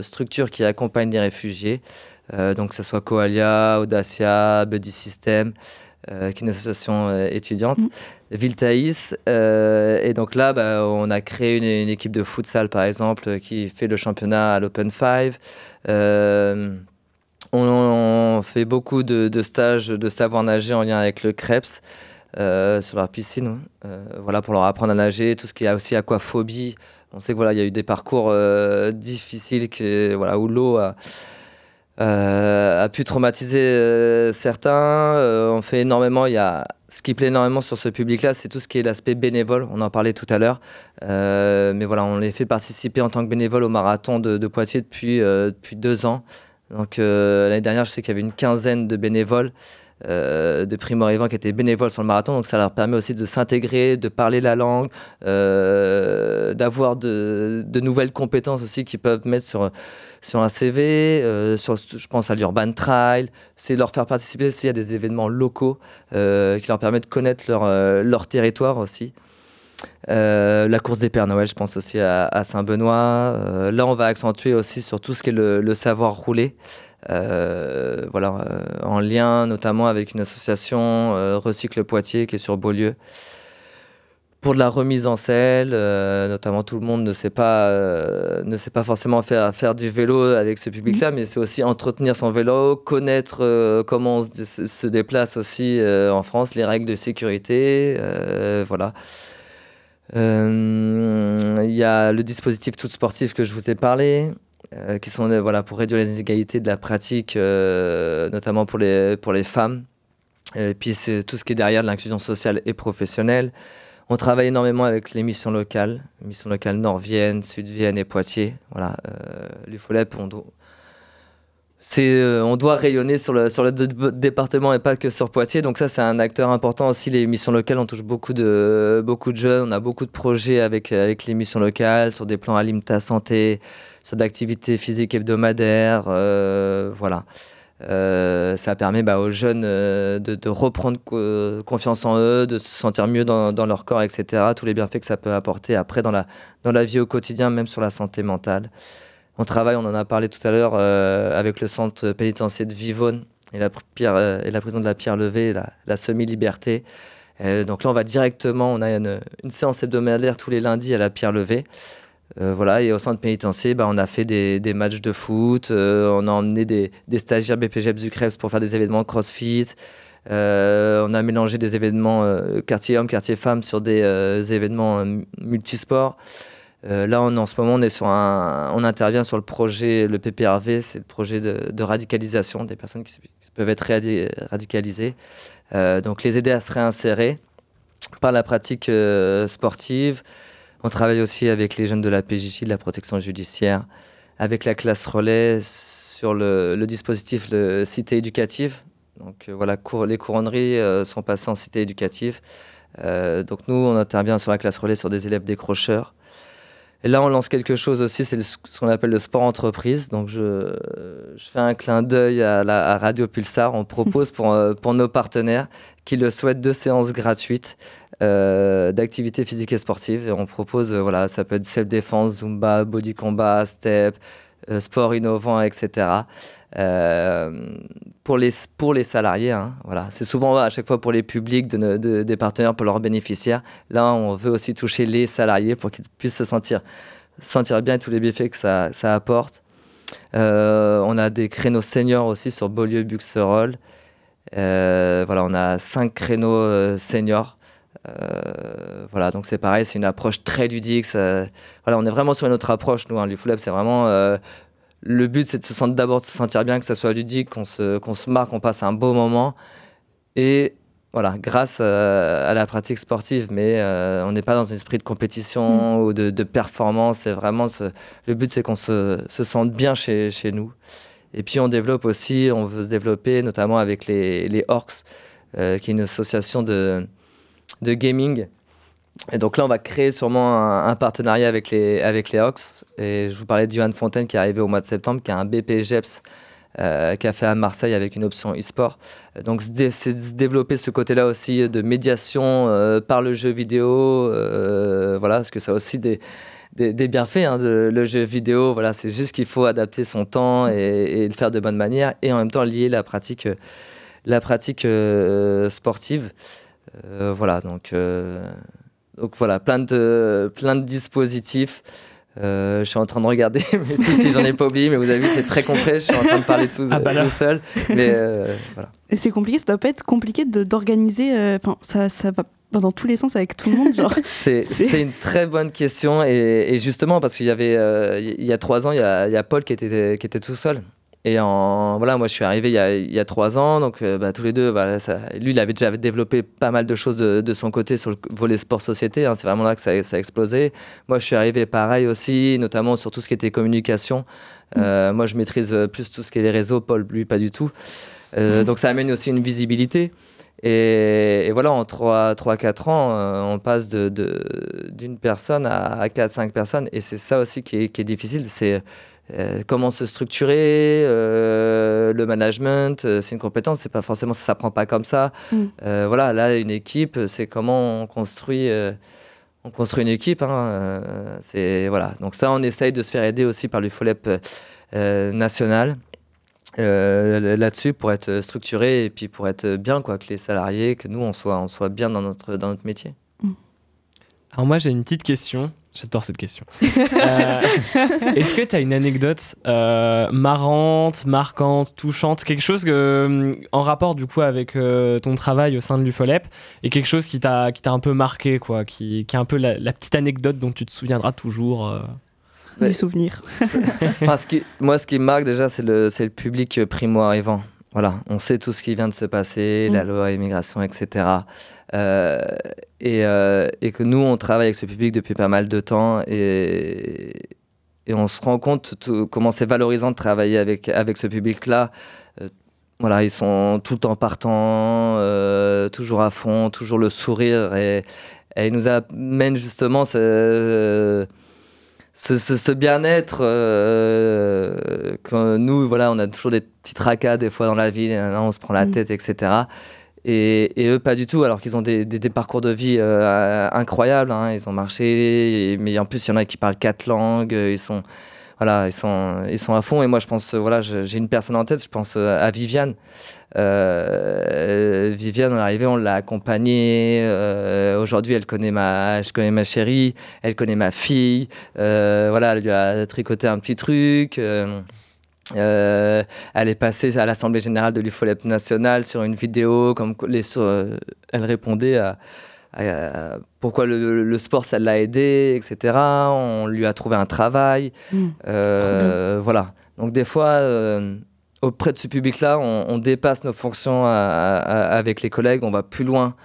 [SPEAKER 2] structures qui accompagnent les réfugiés, donc que ce soit Coalia, Audacia, Buddy System, euh, qui est une association euh, étudiante, Viltaïs. euh, et donc là, bah, on a créé une, une équipe de futsal, par exemple, euh, qui fait le championnat à l'Open 5. Euh, on, on fait beaucoup de, de stages de savoir nager en lien avec le euh, sur leur piscine, euh, voilà, pour leur apprendre à nager, tout ce qui est aussi aquaphobie. On sait que voilà, il y a eu des parcours difficiles que, voilà, où l'eau a, a pu traumatiser euh, certains. Euh, on fait énormément. Il y a ce qui plaît énormément sur ce public-là, c'est tout ce qui est l'aspect bénévole. On en parlait tout à l'heure, Euh, mais voilà, on les fait participer en tant que bénévole au marathon de, Poitiers depuis euh, depuis deux ans. Donc euh, l'année dernière, je sais qu'il y avait une quinzaine de bénévoles. euh, de primo-arrivants qui étaient bénévoles sur le marathon, donc ça leur permet aussi de s'intégrer, de parler la langue, euh, d'avoir de, de nouvelles compétences aussi qu'ils peuvent mettre sur, sur un CV, euh, je pense à l'Urban Trail, c'est leur faire participer aussi à des événements locaux euh, qui leur permettent de connaître leur, euh, territoire aussi. la course des Pères Noël, je pense aussi à, Saint-Benoît. là, on va accentuer aussi sur tout ce qui est le, savoir rouler. voilà, en lien notamment avec une association Recycle Poitiers qui est sur Beaulieu pour de la remise en selle, euh, notamment tout le monde ne sait pas, euh, ne sait pas forcément faire, faire du vélo avec ce public-là, mais c'est aussi entretenir son vélo, connaître euh, comment on se, déplace aussi en France, les règles de sécurité, voilà. Il y a le dispositif tout sportif que je vous ai parlé, qui sont voilà pour réduire les inégalités de la pratique, notamment pour les pour les femmes. Et puis c'est tout ce qui est derrière l'inclusion sociale et professionnelle. On travaille énormément avec les missions locales, missions locales Nord-Vienne, Sud-Vienne et Poitiers. Voilà, euh, l'UFOLEP, on, euh, on doit rayonner sur le, département et pas que sur Poitiers. Donc ça, c'est un acteur important aussi. Les missions locales, on touche beaucoup de, jeunes. On a beaucoup de projets avec, avec les missions locales, sur des plans alimentaires santé, sur d'activités physiques hebdomadaires. Euh, voilà. Euh, ça permet bah, aux jeunes euh, de, reprendre confiance en eux, de se sentir mieux dans, leur corps, etc. Tous les bienfaits que ça peut apporter après dans la, vie au quotidien, même sur la santé mentale. On travaille, on en a parlé tout à l'heure, euh, avec le centre pénitentiaire de Vivonne et la, prison de la Pierre Levée, la, semi-liberté. donc là, on va directement, on a une séance hebdomadaire tous les lundis à la Pierre Levée. Euh, voilà, et au centre pénitentiaire, bah, on a fait des, matchs de foot, euh, on a emmené des, stagiaires BPGEPS du CREPS pour faire des événements CrossFit, euh, on a mélangé des événements quartier homme, quartier femme sur des événements multisports. là, on, en ce moment, on, est sur un, on intervient sur le projet, le PPRV, c'est le projet de, radicalisation des personnes qui peuvent être radicalisées. donc, les aider à se réinsérer par la pratique sportive. On travaille aussi avec les jeunes de la PJJ, de la protection judiciaire, avec la classe relais sur le, dispositif cité éducative. Donc euh, voilà, les couronneries euh, sont passées en cité éducative. Euh, donc nous, on intervient sur la classe relais sur des élèves décrocheurs. Et là, on lance quelque chose aussi, c'est ce qu'on appelle le sport entreprise. Donc, je, fais un clin d'œil à, à, Radio Pulsar. On propose pour, pour nos partenaires qui le souhaitent deux séances gratuites euh, d'activités physiques et sportives. Et on propose, euh, voilà, ça peut être self-défense, zumba, body combat, step, euh, sport innovant, etc. pour, les, pour les salariés, hein, voilà. c'est souvent à chaque fois pour les publics de, des partenaires, pour leurs bénéficiaires. Là, on veut aussi toucher les salariés pour qu'ils puissent se sentir, sentir bien tous les bienfaits que ça, ça apporte. on a des créneaux seniors aussi sur Beaulieu-Buxerolles. voilà, on a cinq créneaux seniors euh, voilà, donc c'est pareil, c'est une approche très ludique. voilà, on est vraiment sur une autre approche, nous, hein, Lab, c'est vraiment. Euh, le but, c'est de se sentir d'abord de se sentir bien, que ça soit ludique, qu'on se, qu'on se marre, qu'on passe un beau moment. Et voilà, grâce à, la pratique sportive, mais euh, on n'est pas dans un esprit de compétition mm. ou de, performance. C'est vraiment le but, c'est qu'on se, se, sente bien chez, chez, nous. Et puis on développe aussi, on veut se développer notamment avec les, les Orcs, qui est une association de, de gaming. Et donc là, on va créer sûrement un, partenariat avec les, avec les Hawks. Et je vous parlais de Johan Fontaine qui est arrivé au mois de septembre, qui a un BPGEPS euh, qui a fait à Marseille avec une option e-sport. Donc c'est développer ce côté-là aussi de médiation euh, par le jeu vidéo. Euh, voilà, parce que ça a aussi des, des, bienfaits, hein, le jeu vidéo. Voilà, c'est juste qu'il faut adapter son temps et, et, le faire de bonne manière et en même temps lier la pratique, la pratique sportive. Euh, voilà, donc, euh, donc voilà, plein de, plein de dispositifs. Euh, je suis en train de regarder (laughs) mais si j'en ai pas oublié, mais vous avez vu, c'est très complet. Je suis en train de parler tout, (laughs) ah bah seul. Mais voilà.
[SPEAKER 8] Et c'est compliqué, ça doit pas être compliqué d'organiser. Enfin, ça, ça va dans tous les sens avec tout le monde genre (laughs)
[SPEAKER 2] c'est une très bonne question et, et justement parce qu'il y avait il y a trois ans il y a, il y a Paul qui était qui était tout seul et en, voilà, moi je suis arrivé il y a, il y a trois ans, donc euh, bah, tous les deux, ça, lui il avait déjà développé pas mal de choses de, de son côté sur le volet sport-société, hein, c'est vraiment là que ça, ça, a explosé. Moi je suis arrivé pareil aussi, notamment sur tout ce qui était communication. Euh, moi je maîtrise euh, plus tout ce qui est les réseaux, Paul lui pas du tout. Euh, donc ça amène aussi une visibilité. Et, et voilà, en 3-4 ans, on passe d'une de, personne à, à 4-5 personnes, et c'est ça aussi qui est, qui est difficile. c'est euh, comment se structurer, euh, le management, euh, c'est une compétence, c'est pas forcément ça s'apprend pas comme ça. Mm. voilà, là une équipe, c'est comment on construit, on construit une équipe. Hein, c'est voilà. Donc ça, on essaye de se faire aider aussi par l'UFOLEP national. là-dessus pour être structuré et puis pour être bien quoi que les salariés que nous on soit on soit bien dans notre dans notre métier.
[SPEAKER 5] Alors moi j'ai une petite question J'adore cette question. (laughs) Euh, est-ce que tu as une anecdote euh, marrante, marquante, touchante, quelque chose que, en rapport du coup avec euh, ton travail au sein de l'UFOLEP et quelque chose qui t'a un peu marqué, quoi, qui, qui est un peu la, petite anecdote dont tu te souviendras toujours
[SPEAKER 8] Les souvenirs. (laughs)
[SPEAKER 2] ce qui, moi, ce qui me marque déjà, c'est le, le public primo-arrivant. Voilà, on sait tout ce qui vient de se passer, la mm. loi immigration, etc. Euh, et, euh, et, que nous, on travaille avec ce public depuis pas mal de temps et, et on se rend compte comment c'est valorisant de travailler avec, avec ce public-là. Euh, voilà, ils sont tout le temps partants, toujours à fond, toujours le sourire et, et ils nous amènent justement ce ce, ce, bien-être euh, que nous, voilà, on a toujours des petits tracas des fois dans la vie, on se prend la mm. tête, etc. Et, et, eux, pas du tout, alors qu'ils ont des, des, parcours de vie euh, incroyables. Hein. Ils ont marché, mais en plus, il y en a qui parlent quatre langues. Ils sont, voilà, ils sont, ils sont à fond. Et moi, je pense, voilà, j'ai une personne en tête, je pense euh, à Viviane. Euh, Viviane, on est arrivé, on l'a accompagnée. Euh, aujourd'hui, elle connaît ma, je connais ma chérie, elle connaît ma fille. Voilà, elle lui a tricoté un petit truc. elle est passée à l'Assemblée générale de l'UFOLEP nationale sur une vidéo, comme les, elle répondait à, pourquoi le, sport ça l'a aidé, etc. On lui a trouvé un travail. Mmh. voilà. Donc des fois auprès de ce public-là, on, dépasse nos fonctions avec les collègues, on va plus loin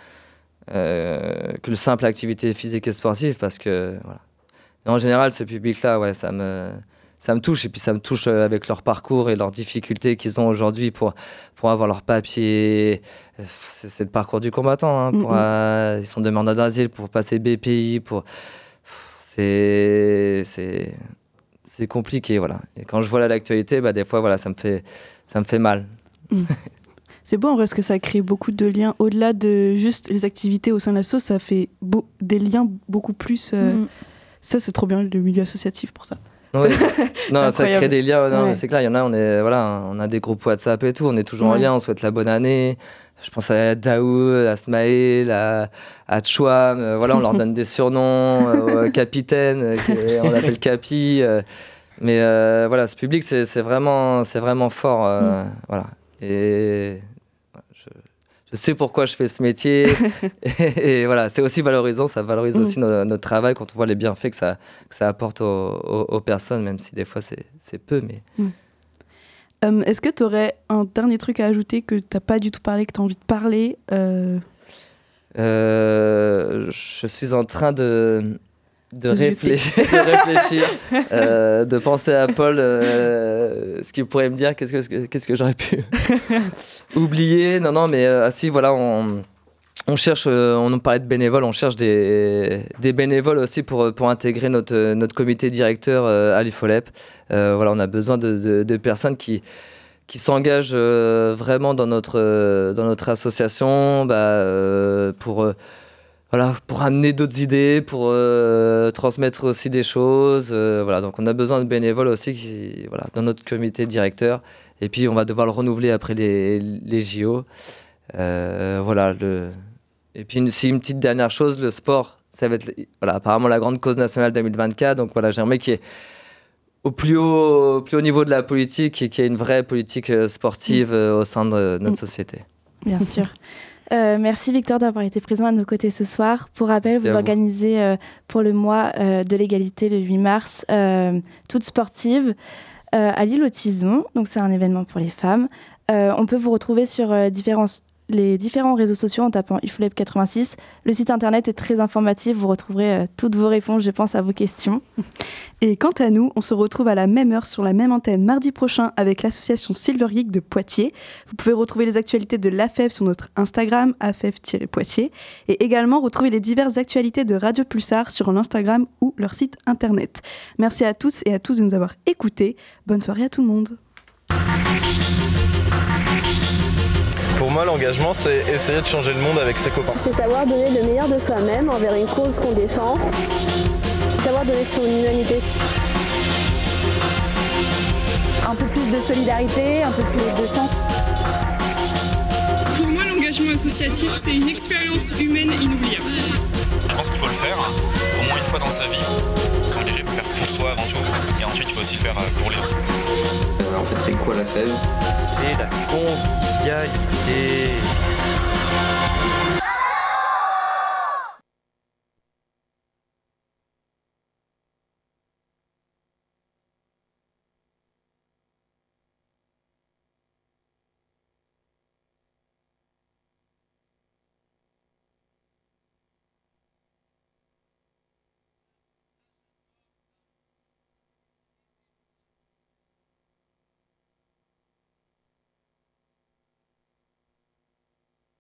[SPEAKER 2] euh, que le simple activité physique et sportive parce que voilà. en général, ce public-là, ouais, ça me ça me touche et puis ça me touche euh, avec leur parcours et leurs difficultés qu'ils ont aujourd'hui pour pour avoir leur papier. C'est le parcours du combattant. Hein, pour, euh, ils sont demandeurs d'asile pour passer BPI, pour c'est c'est c'est compliqué, voilà. Et quand je vois l'actualité, bah, des fois, voilà, ça me fait, ça me fait mal.
[SPEAKER 8] Mm. (laughs) C'est bon parce que ça crée beaucoup de liens au-delà de juste les activités au sein de la sauce, ça fait des liens beaucoup plus. Euh, mm. Ça, c'est trop bien le milieu associatif pour ça. (laughs)
[SPEAKER 2] non, ça crée des liens. C'est clair, il y en a, on, est, voilà, on a des groupes WhatsApp et tout, on est toujours en lien, on souhaite la bonne année. Je pense à Daoud, à Smaïl, à, à Chouam. Euh, voilà, on leur donne des (laughs) surnoms. Euh, capitaine, euh, on l'appelle Capi. mais voilà, ce public, c'est vraiment, vraiment fort. Mm. Voilà. Et je, sais pourquoi je fais ce métier. (laughs) et, voilà, c'est aussi valorisant. Ça valorise mm. aussi notre travail quand on voit les bienfaits que ça, que ça apporte aux, personnes, même si des fois c'est peu. Mais. Mm.
[SPEAKER 8] Euh, est-ce que tu aurais un dernier truc à ajouter que tu n'as pas du tout parlé, que tu as envie de parler
[SPEAKER 2] euh? Euh, Je suis en train de, de, réfléchir, de, réfléchir (laughs) de penser à Paul, ce qu'il pourrait me dire, qu'est-ce que, qu'est-ce que j'aurais pu (laughs) oublier. Non, non, mais ah, si, voilà, on on cherche, euh, on en parlait de bénévoles, on cherche des, bénévoles aussi pour, pour intégrer notre, notre comité directeur euh, à l'IFOLEP. Euh, voilà, on a besoin de, personnes qui, qui s'engagent vraiment dans notre, dans notre association bah, pour, voilà, pour amener d'autres idées, pour transmettre aussi des choses. voilà, donc on a besoin de bénévoles aussi voilà, dans notre comité directeur. Et puis on va devoir le renouveler après les, JO. voilà, le, et puis, une, une petite dernière chose, le sport, ça va être voilà, apparemment la grande cause nationale 2024. Donc voilà, j'aimerais qu'il y ait au plus haut, plus haut niveau de la politique et qu'il y ait une vraie politique euh, sportive euh, au sein de notre société.
[SPEAKER 4] Bien sûr. Euh, merci Victor d'avoir été présent à nos côtés ce soir. Pour rappel, vous organisez pour le mois de l'égalité le 8 mars, toute sportive à l'île au Tison. Donc c'est un événement pour les femmes. on peut vous retrouver sur différents les différents réseaux sociaux en tapant ifolab 86. Le site internet est très informatif, vous retrouverez euh, toutes vos réponses, je pense, à vos questions. (laughs)
[SPEAKER 8] Et quant à nous, on se retrouve à la même heure sur la même antenne mardi prochain avec l'association Silver Geek de Poitiers. Vous pouvez retrouver les actualités de l'AFEF sur notre Instagram, AFEF-Poitiers, et également retrouver les diverses actualités de Radio Pulsar sur l'Instagram ou leur site internet. Merci à tous et à tous de nous avoir écoutés. Bonne soirée à tout le monde.
[SPEAKER 9] Moi, l'engagement, c'est essayer de changer le monde avec ses copains.
[SPEAKER 10] C'est savoir donner le meilleur de soi-même envers une cause qu'on défend. Savoir donner son humanité.
[SPEAKER 11] Un peu plus de solidarité, un peu plus de sens.
[SPEAKER 12] Pour moi, l'engagement associatif, c'est une expérience humaine inoubliable.
[SPEAKER 1] Je pense qu'il faut le faire au moins une fois dans sa vie. S'engager, il faut le faire pour soi avant tout. Et ensuite, il faut aussi le faire euh, pour les autres.
[SPEAKER 2] Euh, en fait, c'est quoi la fève?
[SPEAKER 3] C'est la convivialité.